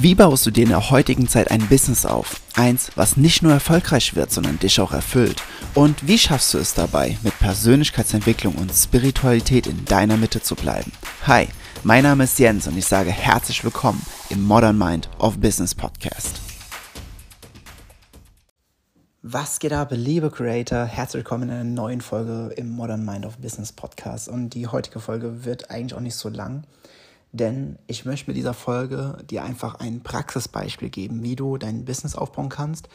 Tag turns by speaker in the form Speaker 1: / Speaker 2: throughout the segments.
Speaker 1: Wie baust du dir in der heutigen Zeit ein Business auf? Eins, was nicht nur erfolgreich wird, sondern dich auch erfüllt. Und wie schaffst du es dabei, mit Persönlichkeitsentwicklung und Spiritualität in deiner Mitte zu bleiben? Hi, mein Name ist Jens und ich sage herzlich willkommen im Modern Mind of Business Podcast. Was geht ab, liebe Creator? Herzlich willkommen in einer neuen Folge im Modern Mind of Business Podcast. Und die heutige Folge wird eigentlich auch nicht so lang denn ich möchte mit dieser Folge dir einfach ein Praxisbeispiel geben, wie du dein Business aufbauen kannst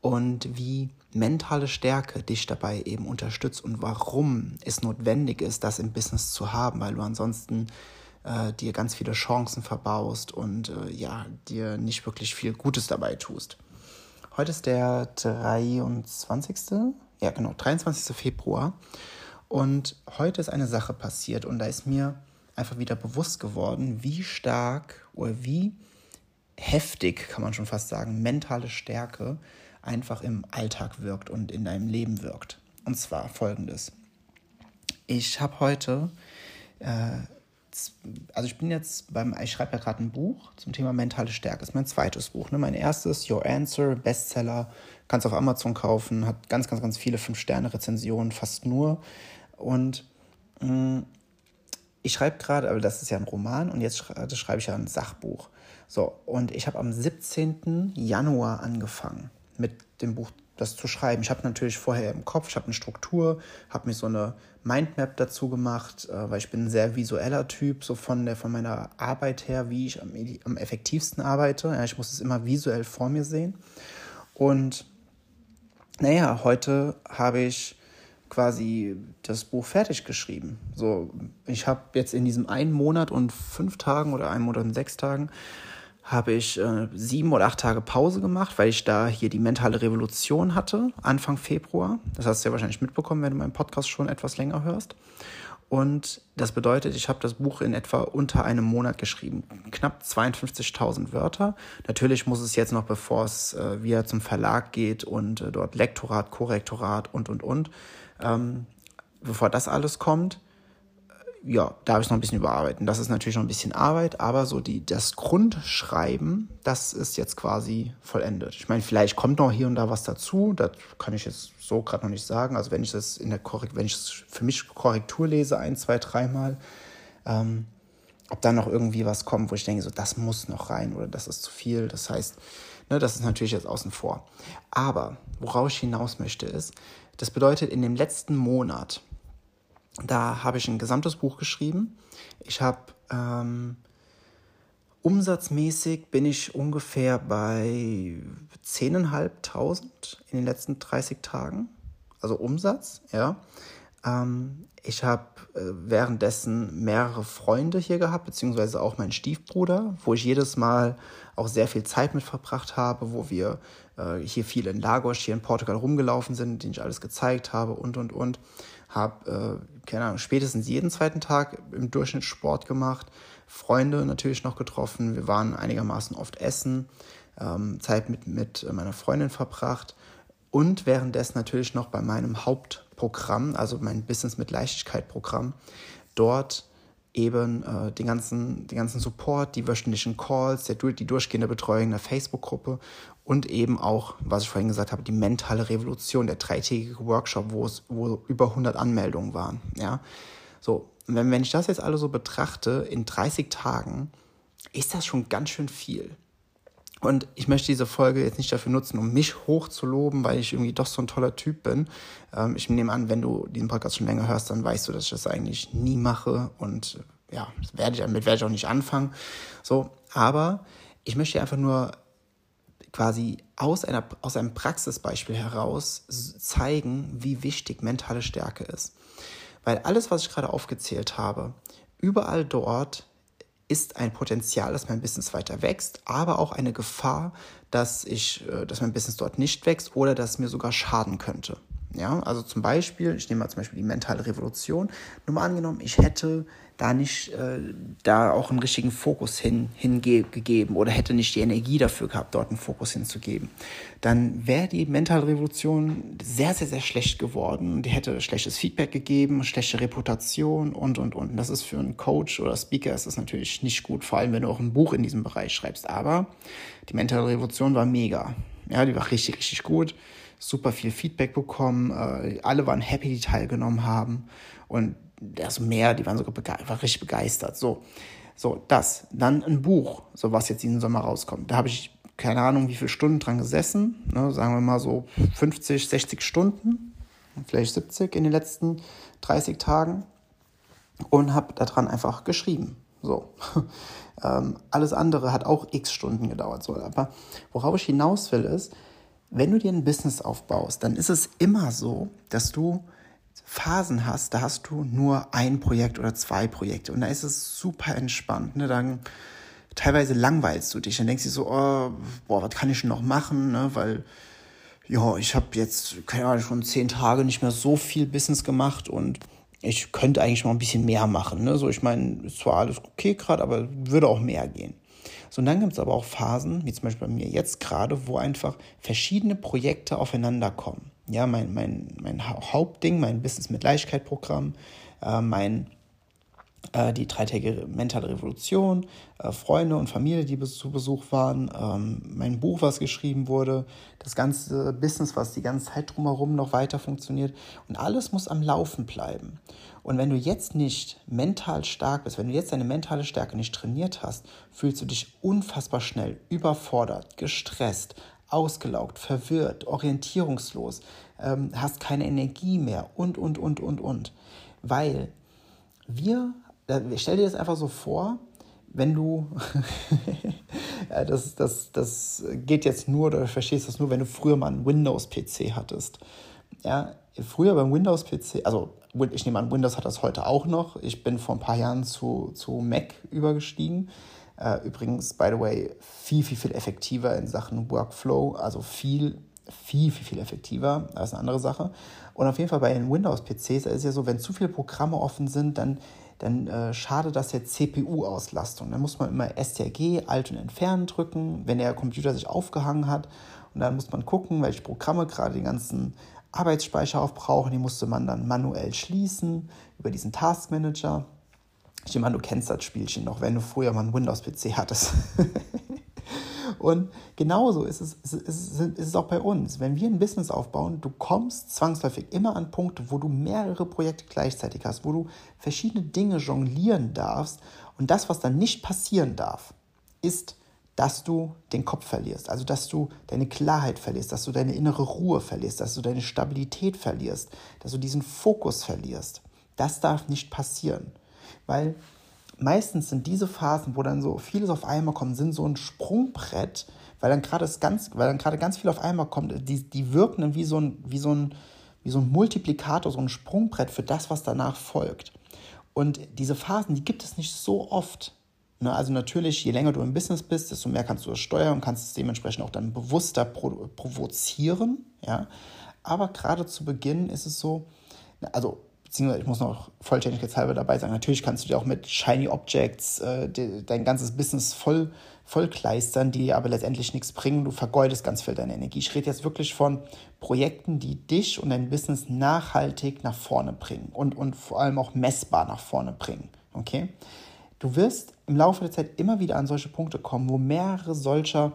Speaker 1: und wie mentale Stärke dich dabei eben unterstützt und warum es notwendig ist, das im Business zu haben, weil du ansonsten äh, dir ganz viele Chancen verbaust und äh, ja, dir nicht wirklich viel Gutes dabei tust. Heute ist der 23. Ja, genau, 23. Februar. Und heute ist eine Sache passiert und da ist mir einfach wieder bewusst geworden, wie stark oder wie heftig, kann man schon fast sagen, mentale Stärke einfach im Alltag wirkt und in deinem Leben wirkt. Und zwar folgendes. Ich habe heute, äh, also ich bin jetzt beim, ich schreibe ja gerade ein Buch zum Thema mentale Stärke. Das ist mein zweites Buch. Ne? Mein erstes, Your Answer, Bestseller, kannst auf Amazon kaufen, hat ganz, ganz, ganz viele Fünf-Sterne-Rezensionen, fast nur. Und mh, mm, ich schreibe gerade, aber das ist ja ein Roman und jetzt schreibe ich ja ein Sachbuch. So, und ich habe am 17. Januar angefangen mit dem Buch das zu schreiben. Ich habe natürlich vorher im Kopf, ich habe eine Struktur, habe mir so eine Mindmap dazu gemacht, äh, weil ich bin ein sehr visueller Typ, so von der von meiner Arbeit her, wie ich am, am effektivsten arbeite. Ja, ich muss es immer visuell vor mir sehen. Und naja, heute habe ich quasi das Buch fertig geschrieben. So, ich habe jetzt in diesem einen Monat und fünf Tagen oder einem Monat und sechs Tagen habe ich äh, sieben oder acht Tage Pause gemacht, weil ich da hier die mentale Revolution hatte, Anfang Februar. Das hast du ja wahrscheinlich mitbekommen, wenn du meinen Podcast schon etwas länger hörst. Und das bedeutet, ich habe das Buch in etwa unter einem Monat geschrieben. Knapp 52.000 Wörter. Natürlich muss es jetzt noch, bevor es äh, wieder zum Verlag geht und äh, dort Lektorat, Korrektorat und, und, und, ähm, bevor das alles kommt, äh, ja, da habe ich noch ein bisschen überarbeiten. Das ist natürlich noch ein bisschen Arbeit, aber so die, das Grundschreiben, das ist jetzt quasi vollendet. Ich meine, vielleicht kommt noch hier und da was dazu, das kann ich jetzt so gerade noch nicht sagen. Also wenn ich das in der Korrekt, wenn ich es für mich Korrektur lese, ein, zwei, dreimal, ähm, ob da noch irgendwie was kommt, wo ich denke, so das muss noch rein oder das ist zu viel. Das heißt, ne, das ist natürlich jetzt außen vor. Aber worauf ich hinaus möchte, ist, das bedeutet, in dem letzten Monat, da habe ich ein gesamtes Buch geschrieben. Ich habe ähm, umsatzmäßig bin ich ungefähr bei 10.500 in den letzten 30 Tagen. Also Umsatz, ja. Ähm, ich habe äh, währenddessen mehrere Freunde hier gehabt, beziehungsweise auch meinen Stiefbruder, wo ich jedes Mal auch sehr viel Zeit mit verbracht habe, wo wir äh, hier viel in Lagos, hier in Portugal rumgelaufen sind, den ich alles gezeigt habe und und und. Habe, äh, keine Ahnung, spätestens jeden zweiten Tag im Durchschnitt Sport gemacht, Freunde natürlich noch getroffen. Wir waren einigermaßen oft essen, ähm, Zeit mit, mit meiner Freundin verbracht und währenddessen natürlich noch bei meinem Hauptprogramm, also mein Business mit Leichtigkeit Programm, dort eben äh, den, ganzen, den ganzen Support, die wöchentlichen Calls, der, die durchgehende Betreuung der Facebook-Gruppe und eben auch, was ich vorhin gesagt habe, die mentale Revolution, der dreitägige Workshop, wo es wo über 100 Anmeldungen waren. Ja? So, wenn, wenn ich das jetzt alle so betrachte, in 30 Tagen, ist das schon ganz schön viel. Und ich möchte diese Folge jetzt nicht dafür nutzen, um mich hochzuloben, weil ich irgendwie doch so ein toller Typ bin. Ähm, ich nehme an, wenn du diesen Podcast schon länger hörst, dann weißt du, dass ich das eigentlich nie mache und ja, werde ich, damit werde ich auch nicht anfangen. So, aber ich möchte einfach nur quasi aus, einer, aus einem Praxisbeispiel heraus zeigen, wie wichtig mentale Stärke ist. Weil alles, was ich gerade aufgezählt habe, überall dort ist ein Potenzial, dass mein Business weiter wächst, aber auch eine Gefahr, dass ich, äh, dass mein Business dort nicht wächst oder dass es mir sogar schaden könnte. Ja, also zum Beispiel, ich nehme mal zum Beispiel die mentale Revolution. Nur mal angenommen, ich hätte da nicht äh, da auch einen richtigen Fokus hin, hingegeben oder hätte nicht die Energie dafür gehabt, dort einen Fokus hinzugeben, dann wäre die mentale Revolution sehr, sehr, sehr schlecht geworden. Die hätte schlechtes Feedback gegeben, schlechte Reputation und, und, und. Das ist für einen Coach oder Speaker ist das natürlich nicht gut, vor allem wenn du auch ein Buch in diesem Bereich schreibst. Aber die mentale Revolution war mega. Ja, die war richtig, richtig gut. Super viel Feedback bekommen. Äh, alle waren happy, die teilgenommen haben. Und also mehr, die waren sogar war richtig begeistert. So, so, das. Dann ein Buch, so was jetzt diesen Sommer rauskommt. Da habe ich keine Ahnung, wie viele Stunden dran gesessen. Ne, sagen wir mal so 50, 60 Stunden, vielleicht 70 in den letzten 30 Tagen. Und habe daran einfach geschrieben. So. ähm, alles andere hat auch x Stunden gedauert. So. Aber worauf ich hinaus will, ist, wenn du dir ein Business aufbaust, dann ist es immer so, dass du Phasen hast, da hast du nur ein Projekt oder zwei Projekte und da ist es super entspannt. Ne? Dann teilweise langweilst du dich, dann denkst du so, oh, boah, was kann ich noch machen, ne? weil ja, ich habe jetzt, keine Ahnung, schon zehn Tage nicht mehr so viel Business gemacht und ich könnte eigentlich mal ein bisschen mehr machen. Ne? So, ich meine, ist zwar alles okay gerade, aber würde auch mehr gehen. So, und dann gibt es aber auch Phasen, wie zum Beispiel bei mir jetzt gerade, wo einfach verschiedene Projekte aufeinander kommen. Ja, mein, mein, mein Hauptding, mein Business mit Leichtigkeit-Programm, äh, mein äh, die dreitägige mentale Revolution, äh, Freunde und Familie, die zu Besuch waren, ähm, mein Buch, was geschrieben wurde, das ganze Business, was die ganze Zeit drumherum noch weiter funktioniert. Und alles muss am Laufen bleiben. Und wenn du jetzt nicht mental stark bist, wenn du jetzt deine mentale Stärke nicht trainiert hast, fühlst du dich unfassbar schnell überfordert, gestresst, ausgelaugt, verwirrt, orientierungslos, ähm, hast keine Energie mehr und, und, und, und, und. Weil wir stell dir das einfach so vor, wenn du, das, das, das geht jetzt nur, oder du verstehst das nur, wenn du früher mal einen Windows-PC hattest. Ja, früher beim Windows-PC, also ich nehme an, Windows hat das heute auch noch. Ich bin vor ein paar Jahren zu, zu Mac übergestiegen. Äh, übrigens, by the way, viel, viel, viel effektiver in Sachen Workflow, also viel, viel, viel, viel effektiver. Das ist eine andere Sache. Und auf jeden Fall bei den Windows-PCs ist es ja so, wenn zu viele Programme offen sind, dann dann äh, schadet das der CPU-Auslastung. Dann muss man immer STRG, Alt und Entfernen drücken, wenn der Computer sich aufgehangen hat. Und dann muss man gucken, welche Programme gerade den ganzen Arbeitsspeicher aufbrauchen. Die musste man dann manuell schließen über diesen Task Manager. Ich nehme an, du kennst das Spielchen noch, wenn du früher mal einen Windows-PC hattest. Und genauso ist es, ist, es, ist es auch bei uns. Wenn wir ein Business aufbauen, du kommst zwangsläufig immer an Punkte, wo du mehrere Projekte gleichzeitig hast, wo du verschiedene Dinge jonglieren darfst. Und das, was dann nicht passieren darf, ist, dass du den Kopf verlierst, also dass du deine Klarheit verlierst, dass du deine innere Ruhe verlierst, dass du deine Stabilität verlierst, dass du diesen Fokus verlierst. Das darf nicht passieren, weil meistens sind diese Phasen, wo dann so vieles auf einmal kommt, sind so ein Sprungbrett, weil dann gerade ganz, weil dann gerade ganz viel auf einmal kommt, die, die wirken dann wie so ein, wie so ein, wie so ein Multiplikator, so ein Sprungbrett für das, was danach folgt. Und diese Phasen, die gibt es nicht so oft. Ne? Also natürlich, je länger du im Business bist, desto mehr kannst du das steuern und kannst es dementsprechend auch dann bewusster provozieren. Ja? Aber gerade zu Beginn ist es so, also beziehungsweise ich muss noch vollständigkeitshalber dabei sagen, natürlich kannst du dir auch mit Shiny Objects äh, de, dein ganzes Business voll, voll kleistern, die aber letztendlich nichts bringen. Du vergeudest ganz viel deine Energie. Ich rede jetzt wirklich von Projekten, die dich und dein Business nachhaltig nach vorne bringen und, und vor allem auch messbar nach vorne bringen. Okay? Du wirst im Laufe der Zeit immer wieder an solche Punkte kommen, wo mehrere solcher,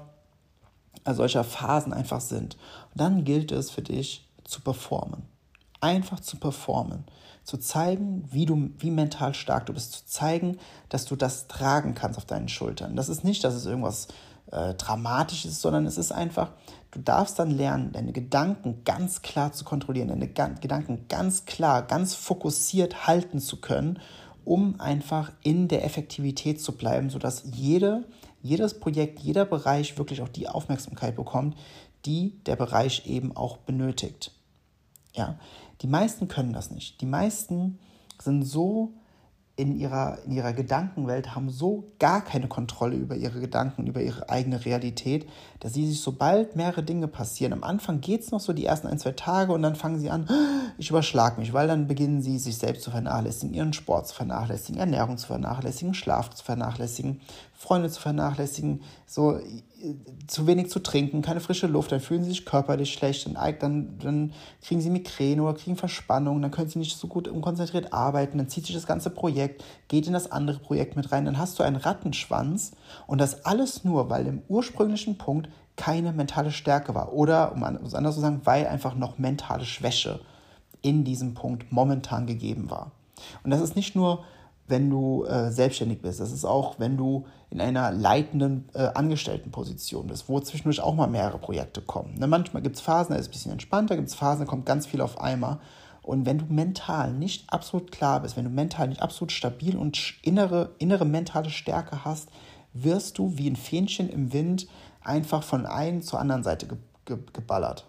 Speaker 1: äh, solcher Phasen einfach sind. Und dann gilt es für dich zu performen einfach zu performen, zu zeigen, wie du, wie mental stark du bist, zu zeigen, dass du das tragen kannst auf deinen Schultern. Das ist nicht, dass es irgendwas äh, Dramatisches ist, sondern es ist einfach, du darfst dann lernen, deine Gedanken ganz klar zu kontrollieren, deine Gedanken ganz klar, ganz fokussiert halten zu können, um einfach in der Effektivität zu bleiben, sodass jede, jedes Projekt, jeder Bereich wirklich auch die Aufmerksamkeit bekommt, die der Bereich eben auch benötigt. Ja, die meisten können das nicht. Die meisten sind so in ihrer, in ihrer Gedankenwelt haben so gar keine Kontrolle über ihre Gedanken, über ihre eigene Realität, dass sie sich, sobald mehrere Dinge passieren, am Anfang geht es noch so die ersten ein, zwei Tage und dann fangen sie an, ich überschlag mich, weil dann beginnen sie, sich selbst zu vernachlässigen, ihren Sport zu vernachlässigen, Ernährung zu vernachlässigen, Schlaf zu vernachlässigen, Freunde zu vernachlässigen, so zu wenig zu trinken, keine frische Luft, dann fühlen sie sich körperlich schlecht, dann, dann, kriegen sie Migräne oder kriegen Verspannung, dann können sie nicht so gut und konzentriert arbeiten, dann zieht sich das ganze Projekt, geht in das andere Projekt mit rein, dann hast du einen Rattenschwanz und das alles nur, weil im ursprünglichen Punkt keine mentale Stärke war oder, um es anders zu sagen, weil einfach noch mentale Schwäche in diesem Punkt momentan gegeben war. Und das ist nicht nur wenn du äh, selbstständig bist. Das ist auch, wenn du in einer leitenden äh, Angestelltenposition bist, wo zwischendurch auch mal mehrere Projekte kommen. Ne, manchmal gibt es Phasen, da ist es ein bisschen entspannter, gibt es Phasen, da kommt ganz viel auf einmal. Und wenn du mental nicht absolut klar bist, wenn du mental nicht absolut stabil und innere, innere mentale Stärke hast, wirst du wie ein Fähnchen im Wind einfach von einer zur anderen Seite ge ge geballert.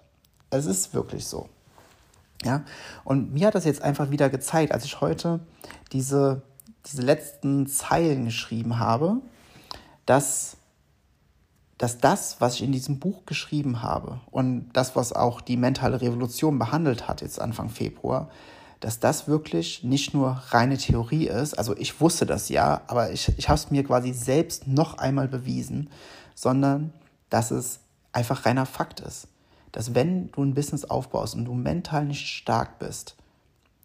Speaker 1: Es ist wirklich so. Ja? Und mir hat das jetzt einfach wieder gezeigt, als ich heute diese diese letzten Zeilen geschrieben habe, dass, dass das, was ich in diesem Buch geschrieben habe und das, was auch die mentale Revolution behandelt hat, jetzt Anfang Februar, dass das wirklich nicht nur reine Theorie ist, also ich wusste das ja, aber ich, ich habe es mir quasi selbst noch einmal bewiesen, sondern dass es einfach reiner Fakt ist. Dass wenn du ein Business aufbaust und du mental nicht stark bist,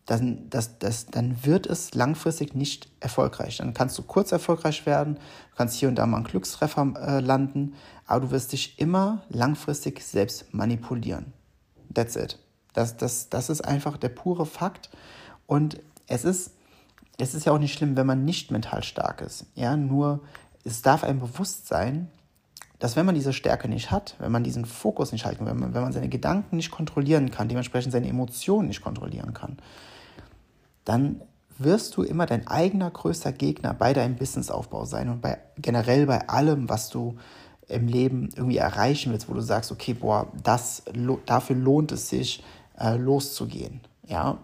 Speaker 1: dann, das, das, dann wird es langfristig nicht erfolgreich. Dann kannst du kurz erfolgreich werden, kannst hier und da mal einen Glückstreffer äh, landen, aber du wirst dich immer langfristig selbst manipulieren. That's it. Das, das, das ist einfach der pure Fakt. Und es ist, es ist ja auch nicht schlimm, wenn man nicht mental stark ist. Ja, nur es darf einem bewusst sein, dass wenn man diese Stärke nicht hat, wenn man diesen Fokus nicht halten kann, wenn man, wenn man seine Gedanken nicht kontrollieren kann, dementsprechend seine Emotionen nicht kontrollieren kann, dann wirst du immer dein eigener größter Gegner bei deinem Businessaufbau sein und bei generell bei allem, was du im Leben irgendwie erreichen willst, wo du sagst, okay, boah, das, dafür lohnt es sich, äh, loszugehen. Ja,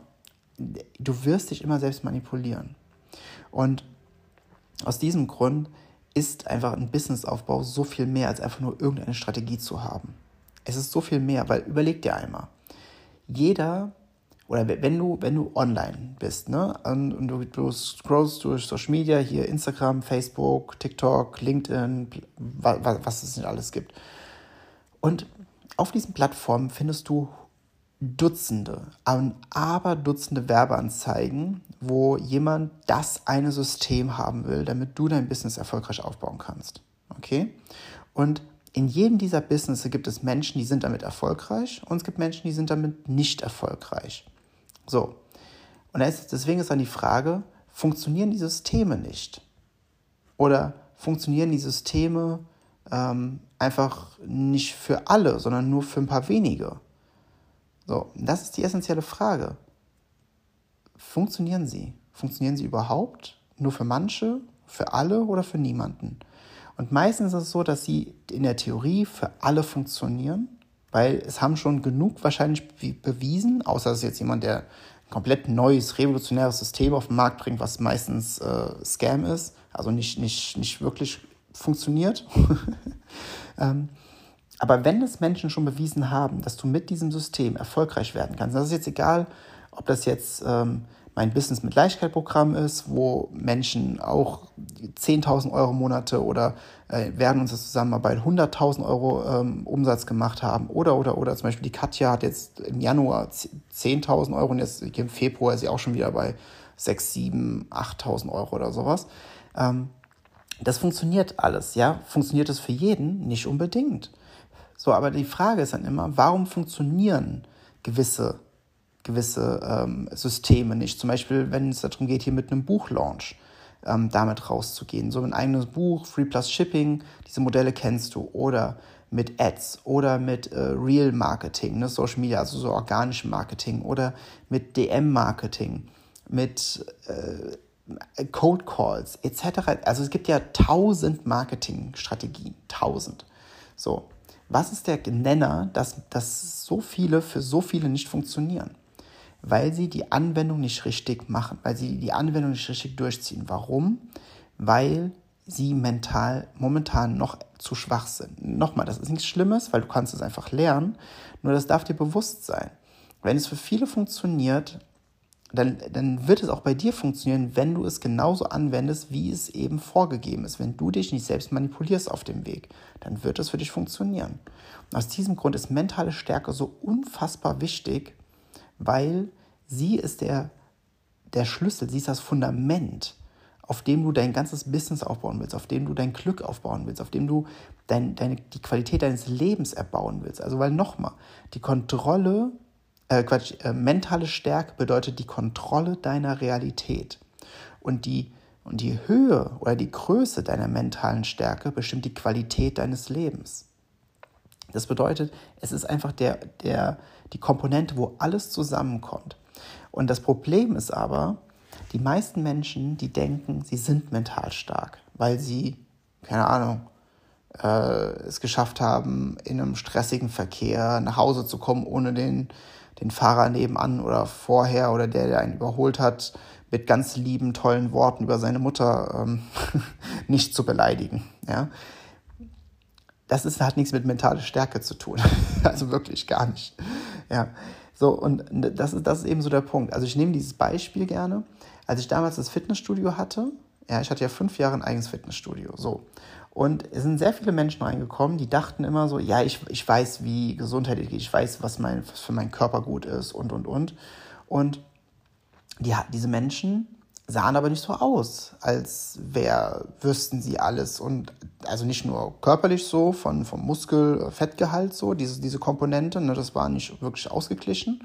Speaker 1: du wirst dich immer selbst manipulieren. Und aus diesem Grund ist einfach ein Businessaufbau so viel mehr als einfach nur irgendeine Strategie zu haben. Es ist so viel mehr, weil überleg dir einmal, jeder oder wenn du, wenn du online bist, ne, und, du, du scrollst durch Social Media, hier Instagram, Facebook, TikTok, LinkedIn, was, was es nicht alles gibt. Und auf diesen Plattformen findest du Dutzende, aber Dutzende Werbeanzeigen, wo jemand das eine System haben will, damit du dein Business erfolgreich aufbauen kannst. Okay? Und in jedem dieser Businesses gibt es Menschen, die sind damit erfolgreich und es gibt Menschen, die sind damit nicht erfolgreich. So. Und deswegen ist dann die Frage, funktionieren die Systeme nicht? Oder funktionieren die Systeme ähm, einfach nicht für alle, sondern nur für ein paar wenige? So, das ist die essentielle Frage. Funktionieren sie? Funktionieren sie überhaupt? Nur für manche, für alle oder für niemanden? Und meistens ist es so, dass sie in der Theorie für alle funktionieren, weil es haben schon genug wahrscheinlich bewiesen, außer ist jetzt jemand, der ein komplett neues, revolutionäres System auf den Markt bringt, was meistens äh, Scam ist, also nicht, nicht, nicht wirklich funktioniert. ähm, aber wenn es Menschen schon bewiesen haben, dass du mit diesem System erfolgreich werden kannst, das ist jetzt egal, ob das jetzt ähm, mein Business mit Leichtigkeit-Programm ist, wo Menschen auch 10.000 Euro Monate oder äh, während unserer Zusammenarbeit 100.000 Euro ähm, Umsatz gemacht haben. Oder, oder, oder zum Beispiel die Katja hat jetzt im Januar 10.000 Euro und jetzt im Februar ist sie auch schon wieder bei 6, 7, 8.000 Euro oder sowas. Ähm, das funktioniert alles, ja. Funktioniert es für jeden? Nicht unbedingt. So, aber die Frage ist dann immer, warum funktionieren gewisse gewisse ähm, Systeme nicht. Zum Beispiel, wenn es darum geht, hier mit einem Buchlaunch ähm, damit rauszugehen. So ein eigenes Buch, Free Plus Shipping, diese Modelle kennst du. Oder mit Ads oder mit äh, Real Marketing, ne, Social Media, also so organischem Marketing oder mit DM Marketing, mit äh, Code Calls etc. Also es gibt ja tausend Marketingstrategien, tausend. So, was ist der Nenner, dass, dass so viele für so viele nicht funktionieren? Weil sie die Anwendung nicht richtig machen, weil sie die Anwendung nicht richtig durchziehen. Warum? Weil sie mental momentan noch zu schwach sind. Nochmal, das ist nichts Schlimmes, weil du kannst es einfach lernen, nur das darf dir bewusst sein. Wenn es für viele funktioniert, dann, dann wird es auch bei dir funktionieren, wenn du es genauso anwendest, wie es eben vorgegeben ist. Wenn du dich nicht selbst manipulierst auf dem Weg, dann wird es für dich funktionieren. Und aus diesem Grund ist mentale Stärke so unfassbar wichtig, weil sie ist der, der Schlüssel, sie ist das Fundament auf dem du dein ganzes Business aufbauen willst, auf dem du dein Glück aufbauen willst, auf dem du dein, deine, die Qualität deines Lebens erbauen willst. Also weil nochmal, die Kontrolle, äh, Quatsch, äh, mentale Stärke bedeutet die Kontrolle deiner Realität. Und die, und die Höhe oder die Größe deiner mentalen Stärke bestimmt die Qualität deines Lebens. Das bedeutet, es ist einfach der, der, die Komponente, wo alles zusammenkommt. Und das Problem ist aber, die meisten Menschen, die denken, sie sind mental stark, weil sie, keine Ahnung, äh, es geschafft haben, in einem stressigen Verkehr nach Hause zu kommen, ohne den, den Fahrer nebenan oder vorher oder der, der einen überholt hat, mit ganz lieben, tollen Worten über seine Mutter ähm, nicht zu beleidigen. Ja? Das ist, hat nichts mit mentaler Stärke zu tun. also wirklich gar nicht. Ja. So, und das ist, das ist eben so der Punkt. Also ich nehme dieses Beispiel gerne. Als ich damals das Fitnessstudio hatte, ja, ich hatte ja fünf Jahre ein eigenes Fitnessstudio, so. Und es sind sehr viele Menschen reingekommen, die dachten immer so, ja, ich, ich weiß, wie Gesundheit geht, ich weiß, was, mein, was für meinen Körper gut ist und, und, und. Und die, diese Menschen sahen aber nicht so aus, als wär, wüssten sie alles. Und also nicht nur körperlich so, von, vom Muskel-Fettgehalt so, diese, diese Komponente, ne, das war nicht wirklich ausgeglichen,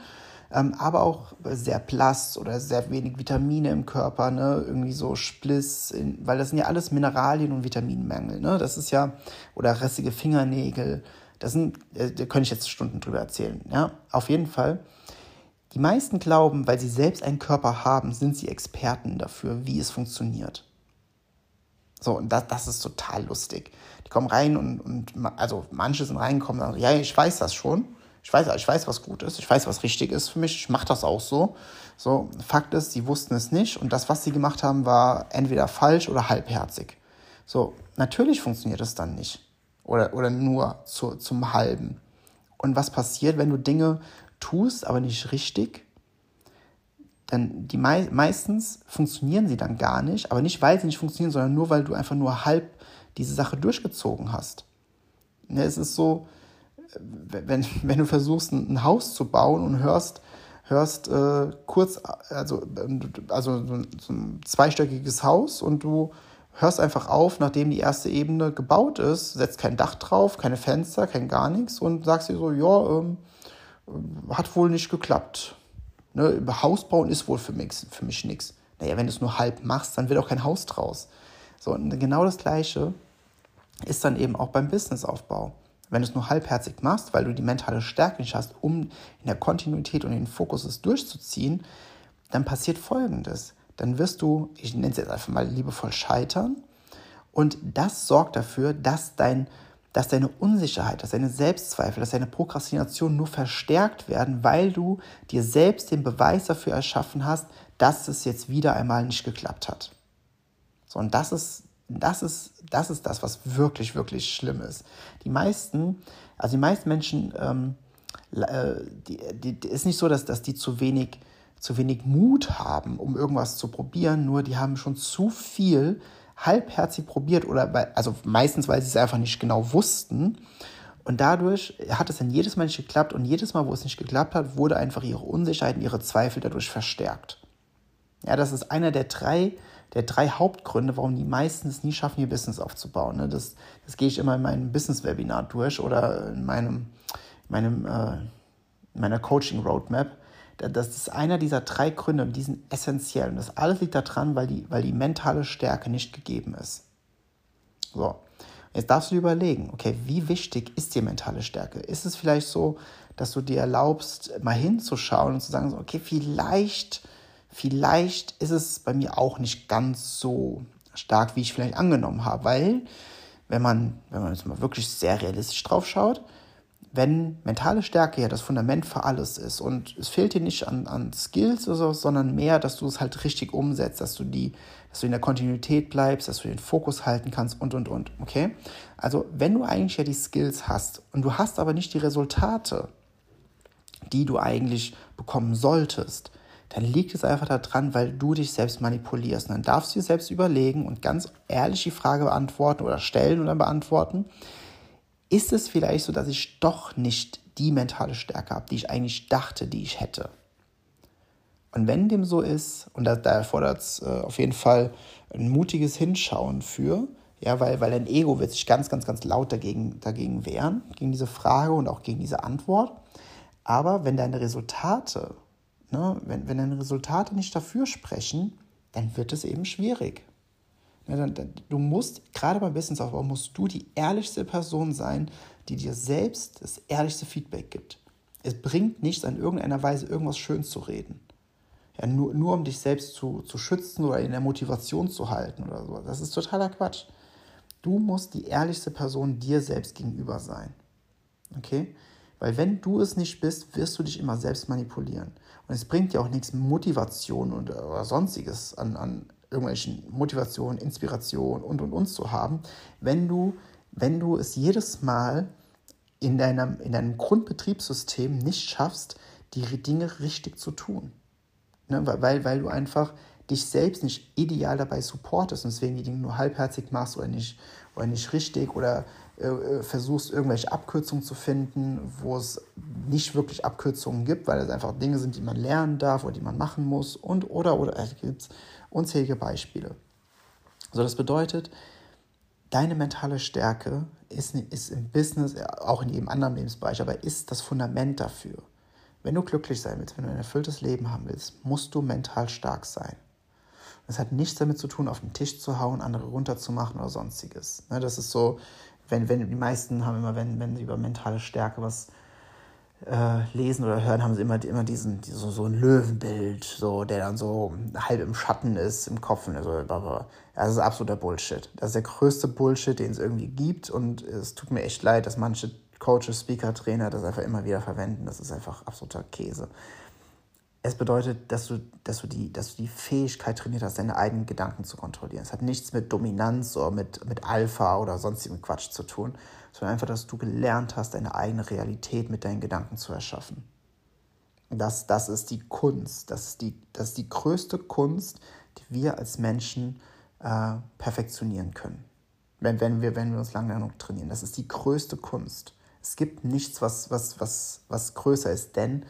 Speaker 1: ähm, aber auch sehr blass oder sehr wenig Vitamine im Körper, ne? irgendwie so Spliss, in, weil das sind ja alles Mineralien und Vitaminmängel. Ne? Das ist ja, oder rissige Fingernägel, das sind, äh, da könnte ich jetzt Stunden drüber erzählen. Ja? Auf jeden Fall. Die meisten glauben, weil sie selbst einen Körper haben, sind sie Experten dafür, wie es funktioniert. So, und das, das ist total lustig. Die kommen rein und, und also manche sind reingekommen und sagen, ja, ich weiß das schon. Ich weiß, ich weiß, was gut ist, ich weiß, was richtig ist für mich, ich mache das auch so. So, Fakt ist, sie wussten es nicht und das, was sie gemacht haben, war entweder falsch oder halbherzig. So, natürlich funktioniert es dann nicht. Oder, oder nur zu, zum Halben. Und was passiert, wenn du Dinge tust, aber nicht richtig? Dann die mei meistens funktionieren sie dann gar nicht, aber nicht, weil sie nicht funktionieren, sondern nur, weil du einfach nur halb diese Sache durchgezogen hast. Ja, es ist so, wenn, wenn du versuchst, ein Haus zu bauen und hörst, hörst äh, kurz, also, also so ein zweistöckiges Haus und du hörst einfach auf, nachdem die erste Ebene gebaut ist, setzt kein Dach drauf, keine Fenster, kein gar nichts und sagst dir so, ja, ähm, hat wohl nicht geklappt. Ne, Haus bauen ist wohl für mich, für mich nichts. Naja, wenn du es nur halb machst, dann wird auch kein Haus draus. So, und genau das Gleiche ist dann eben auch beim Businessaufbau. Wenn du es nur halbherzig machst, weil du die mentale Stärke nicht hast, um in der Kontinuität und den Fokus es durchzuziehen, dann passiert Folgendes. Dann wirst du, ich nenne es jetzt einfach mal liebevoll scheitern. Und das sorgt dafür, dass, dein, dass deine Unsicherheit, dass deine Selbstzweifel, dass deine Prokrastination nur verstärkt werden, weil du dir selbst den Beweis dafür erschaffen hast, dass es jetzt wieder einmal nicht geklappt hat. So, und das ist das ist, das ist das, was wirklich, wirklich schlimm ist. Die meisten, also die meisten Menschen, ähm, äh, die, die, die, ist nicht so, dass, dass die zu wenig, zu wenig Mut haben, um irgendwas zu probieren, nur die haben schon zu viel halbherzig probiert oder bei, also meistens, weil sie es einfach nicht genau wussten. Und dadurch hat es dann jedes Mal nicht geklappt und jedes Mal, wo es nicht geklappt hat, wurde einfach ihre Unsicherheit und ihre Zweifel dadurch verstärkt. Ja, das ist einer der drei der drei Hauptgründe, warum die meisten es nie schaffen, ihr Business aufzubauen. Ne? Das, das gehe ich immer in meinem Business-Webinar durch oder in meinem, meinem, äh, meiner Coaching-Roadmap. Das ist einer dieser drei Gründe und die sind essentiell. Und das alles liegt daran, weil die, weil die mentale Stärke nicht gegeben ist. So, jetzt darfst du dir überlegen, okay, wie wichtig ist die mentale Stärke? Ist es vielleicht so, dass du dir erlaubst, mal hinzuschauen und zu sagen, okay, vielleicht vielleicht ist es bei mir auch nicht ganz so stark, wie ich vielleicht angenommen habe, weil wenn man, wenn man jetzt mal wirklich sehr realistisch drauf schaut, wenn mentale Stärke ja das Fundament für alles ist und es fehlt dir nicht an, an Skills oder so, sondern mehr, dass du es halt richtig umsetzt, dass du die, dass du in der Kontinuität bleibst, dass du den Fokus halten kannst und und und. Okay? Also wenn du eigentlich ja die Skills hast und du hast aber nicht die Resultate, die du eigentlich bekommen solltest, dann liegt es einfach daran, weil du dich selbst manipulierst. Und dann darfst du dir selbst überlegen und ganz ehrlich die Frage beantworten oder stellen oder beantworten, ist es vielleicht so, dass ich doch nicht die mentale Stärke habe, die ich eigentlich dachte, die ich hätte. Und wenn dem so ist, und da, da erfordert es äh, auf jeden Fall ein mutiges Hinschauen für, ja, weil, weil dein Ego wird sich ganz, ganz, ganz laut dagegen, dagegen wehren, gegen diese Frage und auch gegen diese Antwort. Aber wenn deine Resultate, ne, wenn, wenn deine Resultate nicht dafür sprechen, dann wird es eben schwierig. Du musst, gerade beim Businessaufbau, musst du die ehrlichste Person sein, die dir selbst das ehrlichste Feedback gibt. Es bringt nichts, an irgendeiner Weise irgendwas schön zu reden. Ja, nur, nur um dich selbst zu, zu schützen oder in der Motivation zu halten oder so. Das ist totaler Quatsch. Du musst die ehrlichste Person dir selbst gegenüber sein. Okay? Weil wenn du es nicht bist, wirst du dich immer selbst manipulieren. Und es bringt dir auch nichts Motivation oder, oder sonstiges an, an irgendwelchen Motivationen, Inspiration und und und zu haben, wenn du, wenn du es jedes Mal in deinem, in deinem Grundbetriebssystem nicht schaffst, die Dinge richtig zu tun. Ne? Weil, weil du einfach dich selbst nicht ideal dabei supportest und deswegen die Dinge nur halbherzig machst oder nicht, oder nicht richtig oder äh, äh, versuchst, irgendwelche Abkürzungen zu finden, wo es nicht wirklich Abkürzungen gibt, weil es einfach Dinge sind, die man lernen darf oder die man machen muss und oder oder es gibt unzählige Beispiele. So, das bedeutet, deine mentale Stärke ist, ist im Business, auch in jedem anderen Lebensbereich, aber ist das Fundament dafür. Wenn du glücklich sein willst, wenn du ein erfülltes Leben haben willst, musst du mental stark sein. Das hat nichts damit zu tun, auf den Tisch zu hauen, andere runterzumachen oder sonstiges. Ne, das ist so, wenn, wenn die meisten haben immer, wenn, wenn sie über mentale Stärke was äh, lesen oder hören, haben sie immer, immer diesen, so, so ein Löwenbild, so, der dann so halb im Schatten ist, im Kopf. Also, das ist absoluter Bullshit. Das ist der größte Bullshit, den es irgendwie gibt. Und es tut mir echt leid, dass manche Coaches, Speaker, Trainer das einfach immer wieder verwenden. Das ist einfach absoluter Käse. Es bedeutet, dass du, dass, du die, dass du die Fähigkeit trainiert hast, deine eigenen Gedanken zu kontrollieren. Es hat nichts mit Dominanz oder mit, mit Alpha oder sonstigem Quatsch zu tun, sondern einfach, dass du gelernt hast, deine eigene Realität mit deinen Gedanken zu erschaffen. Das, das ist die Kunst, das ist die, das ist die größte Kunst, die wir als Menschen äh, perfektionieren können, wenn, wenn, wir, wenn wir uns lange genug trainieren. Das ist die größte Kunst. Es gibt nichts, was, was, was, was größer ist, denn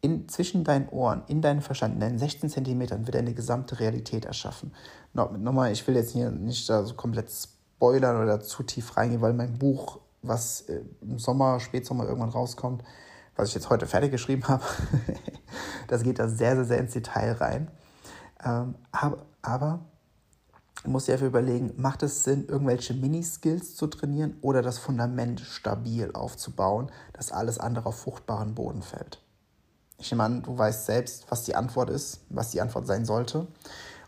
Speaker 1: in, zwischen deinen Ohren, in deinem Verstand, in deinen 16 Zentimetern wird deine gesamte Realität erschaffen. No, nochmal, ich will jetzt hier nicht da so komplett spoilern oder zu tief reingehen, weil mein Buch, was äh, im Sommer, Spätsommer irgendwann rauskommt, was ich jetzt heute fertig geschrieben habe, das geht da sehr, sehr, sehr ins Detail rein. Ähm, aber, aber dir einfach überlegen, macht es Sinn, irgendwelche Mini-Skills zu trainieren oder das Fundament stabil aufzubauen, dass alles andere auf fruchtbaren Boden fällt? Ich nehme an, du weißt selbst, was die Antwort ist, was die Antwort sein sollte.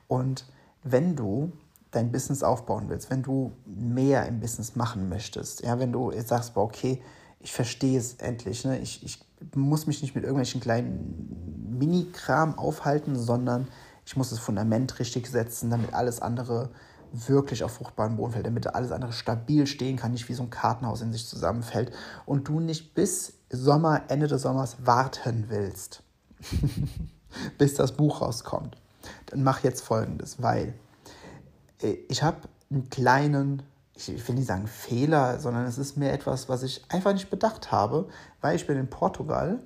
Speaker 1: Und wenn du dein Business aufbauen willst, wenn du mehr im Business machen möchtest, ja, wenn du jetzt sagst, boah, okay, ich verstehe es endlich, ne? ich, ich muss mich nicht mit irgendwelchen kleinen Mini-Kram aufhalten, sondern ich muss das Fundament richtig setzen, damit alles andere wirklich auf fruchtbaren Boden fällt, damit alles andere stabil stehen kann, nicht wie so ein Kartenhaus in sich zusammenfällt und du nicht bis Sommer, Ende des Sommers warten willst, bis das Buch rauskommt, dann mach jetzt folgendes, weil äh, ich habe einen kleinen, ich will nicht sagen Fehler, sondern es ist mehr etwas, was ich einfach nicht bedacht habe, weil ich bin in Portugal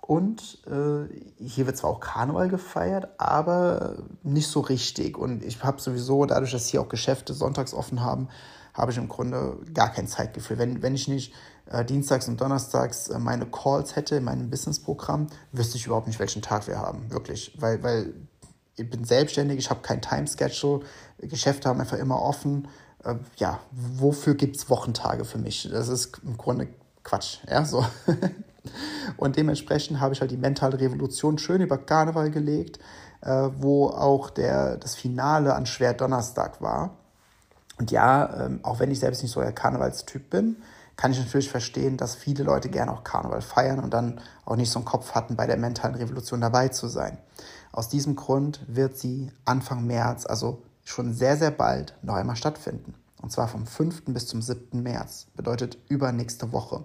Speaker 1: und äh, hier wird zwar auch Karneval gefeiert, aber nicht so richtig. Und ich habe sowieso, dadurch, dass hier auch Geschäfte sonntags offen haben, habe ich im Grunde gar kein Zeitgefühl. Wenn, wenn ich nicht äh, dienstags und donnerstags äh, meine Calls hätte in meinem Businessprogramm, wüsste ich überhaupt nicht, welchen Tag wir haben. Wirklich. Weil, weil ich bin selbstständig, ich habe kein Time-Schedule, Geschäfte haben einfach immer offen. Äh, ja, wofür gibt es Wochentage für mich? Das ist im Grunde Quatsch. Ja, so. Und dementsprechend habe ich halt die mentale Revolution schön über Karneval gelegt, äh, wo auch der, das Finale an Schwerdonnerstag war. Und ja, ähm, auch wenn ich selbst nicht so der Karnevalstyp bin, kann ich natürlich verstehen, dass viele Leute gerne auch Karneval feiern und dann auch nicht so einen Kopf hatten, bei der mentalen Revolution dabei zu sein. Aus diesem Grund wird sie Anfang März, also schon sehr, sehr bald, noch einmal stattfinden. Und zwar vom 5. bis zum 7. März. Bedeutet übernächste Woche.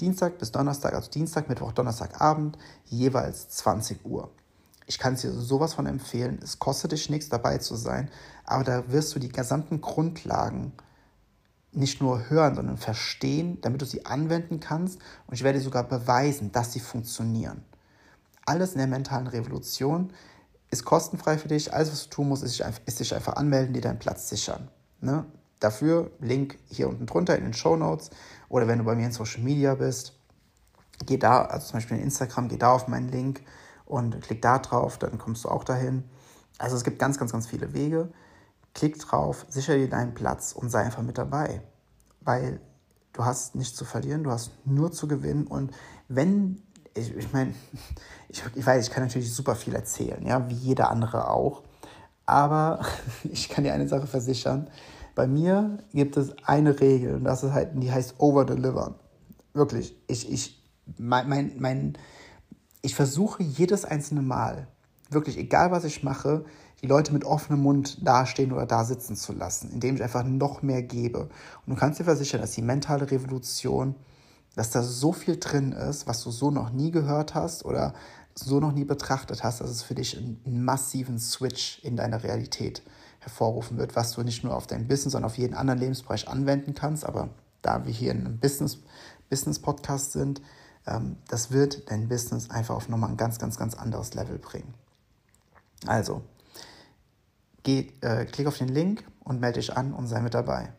Speaker 1: Dienstag bis Donnerstag, also Dienstag, Mittwoch, Donnerstagabend, jeweils 20 Uhr. Ich kann es dir sowas von empfehlen. Es kostet dich nichts, dabei zu sein, aber da wirst du die gesamten Grundlagen nicht nur hören, sondern verstehen, damit du sie anwenden kannst. Und ich werde sogar beweisen, dass sie funktionieren. Alles in der mentalen Revolution ist kostenfrei für dich. Alles, was du tun musst, ist, ist dich einfach anmelden, dir deinen Platz sichern. Ne? Dafür Link hier unten drunter in den Show Notes oder wenn du bei mir in Social Media bist, geh da, also zum Beispiel in Instagram, geh da auf meinen Link und klick da drauf, dann kommst du auch dahin. Also es gibt ganz, ganz, ganz viele Wege. Klick drauf, sicher dir deinen Platz und sei einfach mit dabei. Weil du hast nichts zu verlieren, du hast nur zu gewinnen. Und wenn, ich, ich meine, ich, ich weiß, ich kann natürlich super viel erzählen, ja, wie jeder andere auch. Aber ich kann dir eine Sache versichern. Bei mir gibt es eine Regel und das ist halt, die heißt over-delivern. Wirklich. Ich, ich, mein, mein, mein, ich versuche jedes einzelne Mal, wirklich, egal was ich mache, die Leute mit offenem Mund dastehen oder da sitzen zu lassen, indem ich einfach noch mehr gebe. Und du kannst dir versichern, dass die mentale Revolution, dass da so viel drin ist, was du so noch nie gehört hast oder so noch nie betrachtet hast, dass es für dich einen, massiven Switch in deiner Realität hervorrufen wird, was du nicht nur auf dein Business, sondern auf jeden anderen Lebensbereich anwenden kannst. Aber da wir hier in einem Business, Business Podcast sind, das wird dein Business einfach auf nochmal ein ganz, ganz, ganz anderes Level bringen. Also, geh, äh, klick auf den Link und melde dich an und sei mit dabei.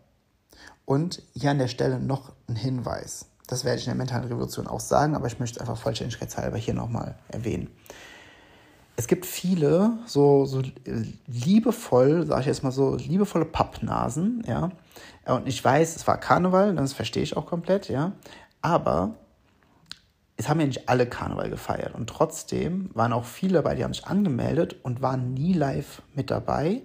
Speaker 1: Und hier an der Stelle noch ein Hinweis. Das werde ich in der mentalen Revolution auch sagen, aber ich möchte einfach vollständigkeitshalber hier nochmal erwähnen. Es gibt viele so, so liebevoll, sage ich jetzt mal so, liebevolle Pappnasen, ja. Und ich weiß, es war Karneval, das verstehe ich auch komplett, ja. Aber es haben ja nicht alle Karneval gefeiert. Und trotzdem waren auch viele dabei, die haben sich angemeldet und waren nie live mit dabei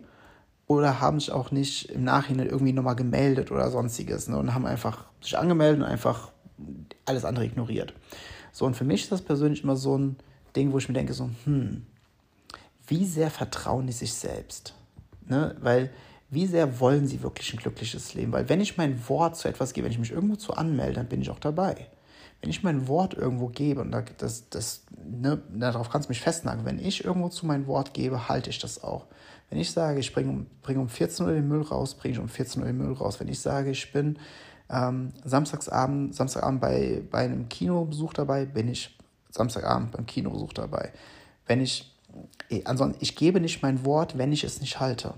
Speaker 1: oder haben sich auch nicht im Nachhinein irgendwie nochmal gemeldet oder sonstiges ne, und haben einfach sich angemeldet und einfach alles andere ignoriert. So, und für mich ist das persönlich immer so ein Ding, wo ich mir denke, so, hm, wie sehr vertrauen die sich selbst? Ne? Weil, wie sehr wollen sie wirklich ein glückliches Leben? Weil, wenn ich mein Wort zu etwas gebe, wenn ich mich irgendwo zu anmelde, dann bin ich auch dabei wenn ich mein Wort irgendwo gebe, und das, das, ne, darauf kannst du mich festnageln, wenn ich irgendwo zu mein Wort gebe, halte ich das auch. Wenn ich sage, ich bringe um, bring um 14 Uhr den Müll raus, bringe ich um 14 Uhr den Müll raus. Wenn ich sage, ich bin ähm, Samstagsabend, Samstagabend bei, bei einem Kinobesuch dabei, bin ich Samstagabend beim Kinobesuch dabei. Wenn ich, eh, ansonsten, ich gebe nicht mein Wort, wenn ich es nicht halte.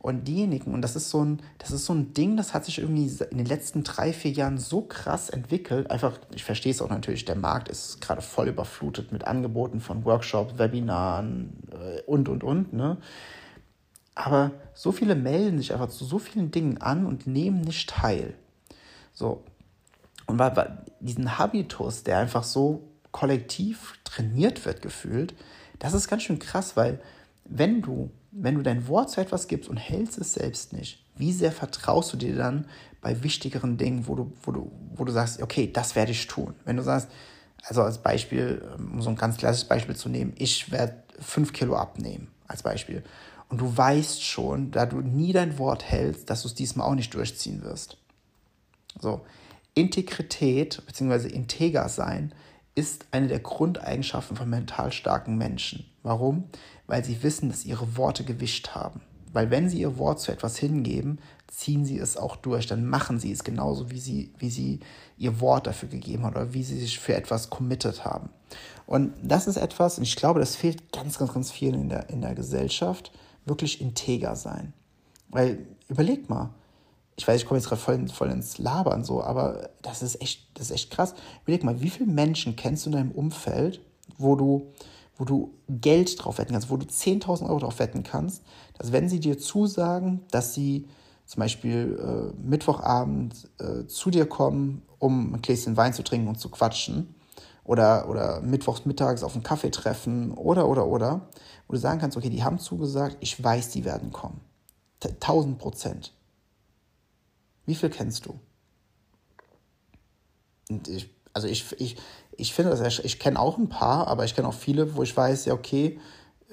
Speaker 1: Und diejenigen, und das ist so ein, das ist so ein Ding, das hat sich irgendwie in den letzten drei, vier Jahren so krass entwickelt. Einfach, ich verstehe es auch natürlich, der Markt ist gerade voll überflutet mit Angeboten von Workshops, Webinaren äh, und, und, und. Ne? Aber so viele melden sich einfach zu so vielen Dingen an und nehmen nicht teil. So. Und bei diesen Habitus, der einfach so kollektiv trainiert wird, gefühlt, das ist ganz schön krass, weil wenn du wenn du dein Wort zu etwas gibst und hältst es selbst nicht, wie sehr vertraust du dir dann bei wichtigeren Dingen, wo du, wo du, wo du sagst, okay, das werde ich tun. Wenn du sagst, also als Beispiel, um so ein ganz klassisches Beispiel zu nehmen, ich werde fünf Kilo abnehmen, als Beispiel. Und du weißt schon, da du nie dein Wort hältst, dass du es diesmal auch nicht durchziehen wirst. So, Integrität bzw. integer sein ist eine der Grundeigenschaften von mental starken Menschen. Warum? Weil sie wissen, dass ihre Worte Gewicht haben. Weil wenn sie ihr Wort zu etwas hingeben, ziehen sie es auch durch, dann machen sie es genauso, wie sie, wie sie ihr Wort dafür gegeben haben oder wie sie sich für etwas committed haben. Und das ist etwas, und ich glaube, das fehlt ganz, ganz, ganz vielen in der, in der Gesellschaft, wirklich integer sein. Weil, überleg mal, ich weiß, ich komme jetzt gerade voll, voll ins Labern so, aber das ist echt, das ist echt krass. Überleg mal, wie viele Menschen kennst du in deinem Umfeld, wo du, wo du Geld drauf wetten kannst, wo du 10.000 Euro drauf wetten kannst, dass wenn sie dir zusagen, dass sie zum Beispiel äh, Mittwochabend äh, zu dir kommen, um ein Gläschen Wein zu trinken und zu quatschen, oder, oder mittwochs mittags auf einen Kaffee treffen, oder, oder, oder, wo du sagen kannst, okay, die haben zugesagt, ich weiß, die werden kommen. 1000 Prozent. Wie viel kennst du? Und ich, also ich, ich, ich finde das, ich kenne auch ein paar, aber ich kenne auch viele, wo ich weiß, ja, okay,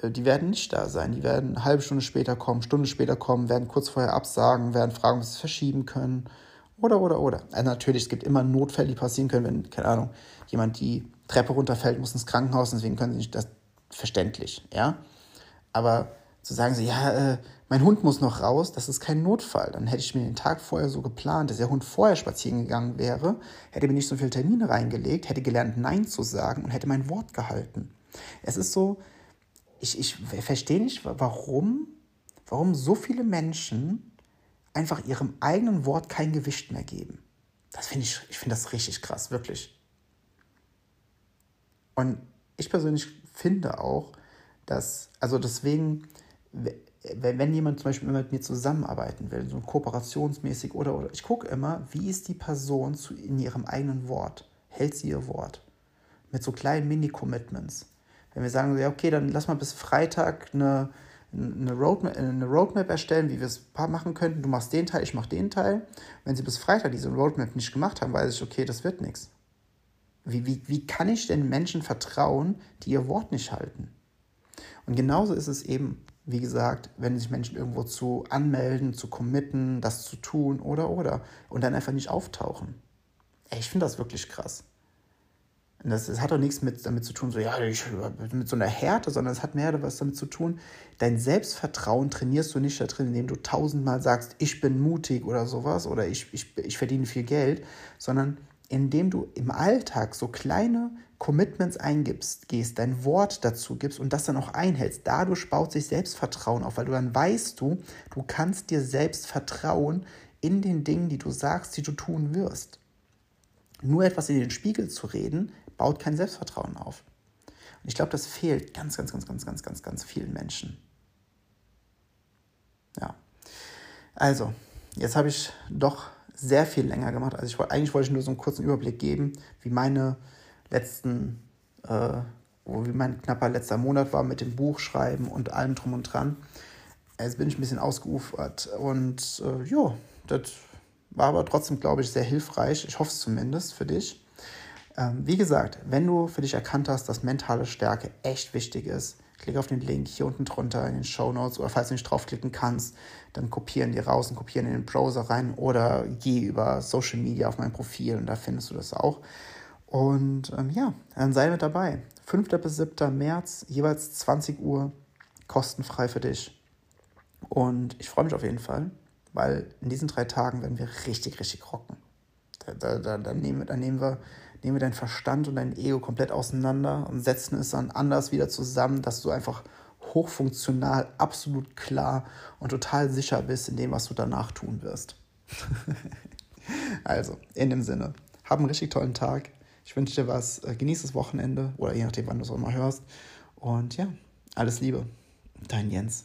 Speaker 1: äh, die werden nicht da sein. Die werden eine halbe Stunde später kommen, Stunde später kommen, werden kurz vorher absagen, werden fragen, ob sie es verschieben können. Oder, oder, oder. Also natürlich, es gibt immer Notfälle, die passieren können, wenn, keine Ahnung, jemand die Treppe runterfällt, muss ins Krankenhaus, deswegen können sie nicht, das verständlich, ja. Aber zu sagen so, ja, äh, mein Hund muss noch raus, das ist kein Notfall. Dann hätte ich mir den Tag vorher so geplant, dass der Hund vorher spazieren gegangen wäre, hätte mir nicht so viele Termine reingelegt, hätte gelernt, Nein zu sagen und hätte mein Wort gehalten. Es ist so, ich, ich verstehe nicht, warum, warum so viele Menschen einfach ihrem eigenen Wort kein Gewicht mehr geben. Das finde ich, ich finde das richtig krass, wirklich. Und ich persönlich finde auch, dass, also deswegen, wenn jemand zum Beispiel mit mir zusammenarbeiten will, so kooperationsmäßig oder, oder, ich gucke immer, wie ist die Person zu, in ihrem eigenen Wort? Hält sie ihr Wort? Mit so kleinen Mini-Commitments. Wenn wir sagen, ja, okay, dann lass mal bis Freitag eine, eine, Roadmap, eine Roadmap erstellen, wie wir es machen könnten. Du machst den Teil, ich mach den Teil. Wenn sie bis Freitag diese Roadmap nicht gemacht haben, weiß ich, okay, das wird nichts. Wie, wie, wie kann ich denn Menschen vertrauen, die ihr Wort nicht halten? Und genauso ist es eben, wie gesagt, wenn sich Menschen irgendwo zu anmelden, zu committen, das zu tun oder oder und dann einfach nicht auftauchen. Ey, ich finde das wirklich krass. Und das, das hat doch nichts mit, damit zu tun, so ja, ich, mit so einer Härte, sondern es hat mehr was damit zu tun. Dein Selbstvertrauen trainierst du nicht da drin, indem du tausendmal sagst, ich bin mutig oder sowas oder ich, ich, ich verdiene viel Geld, sondern indem du im Alltag so kleine Commitments eingibst, gehst, dein Wort dazu gibst und das dann auch einhältst. Dadurch baut sich Selbstvertrauen auf, weil du dann weißt du, du kannst dir selbst vertrauen in den Dingen, die du sagst, die du tun wirst. Nur etwas in den Spiegel zu reden, baut kein Selbstvertrauen auf. Und ich glaube, das fehlt ganz, ganz, ganz, ganz, ganz, ganz, ganz vielen Menschen. Ja. Also, jetzt habe ich doch sehr viel länger gemacht. Also ich, eigentlich wollte ich nur so einen kurzen Überblick geben, wie meine letzten, äh, wie mein knapper letzter Monat war mit dem Buchschreiben und allem drum und dran. Jetzt bin ich ein bisschen ausgeufert und äh, ja, das war aber trotzdem, glaube ich, sehr hilfreich. Ich hoffe es zumindest für dich. Ähm, wie gesagt, wenn du für dich erkannt hast, dass mentale Stärke echt wichtig ist, Klick auf den Link hier unten drunter in den Show Notes oder falls du nicht draufklicken kannst, dann kopieren die raus und kopieren in den Browser rein oder geh über Social Media auf mein Profil und da findest du das auch. Und ähm, ja, dann sei mit dabei. 5. bis 7. März, jeweils 20 Uhr, kostenfrei für dich. Und ich freue mich auf jeden Fall, weil in diesen drei Tagen werden wir richtig, richtig rocken. Da, da, da, da nehmen, da nehmen wir nehmen wir deinen Verstand und dein Ego komplett auseinander und setzen es dann anders wieder zusammen, dass du einfach hochfunktional, absolut klar und total sicher bist in dem, was du danach tun wirst. also, in dem Sinne, hab einen richtig tollen Tag. Ich wünsche dir was, äh, genieß das Wochenende oder je nachdem, wann du es auch immer hörst. Und ja, alles Liebe. Dein Jens.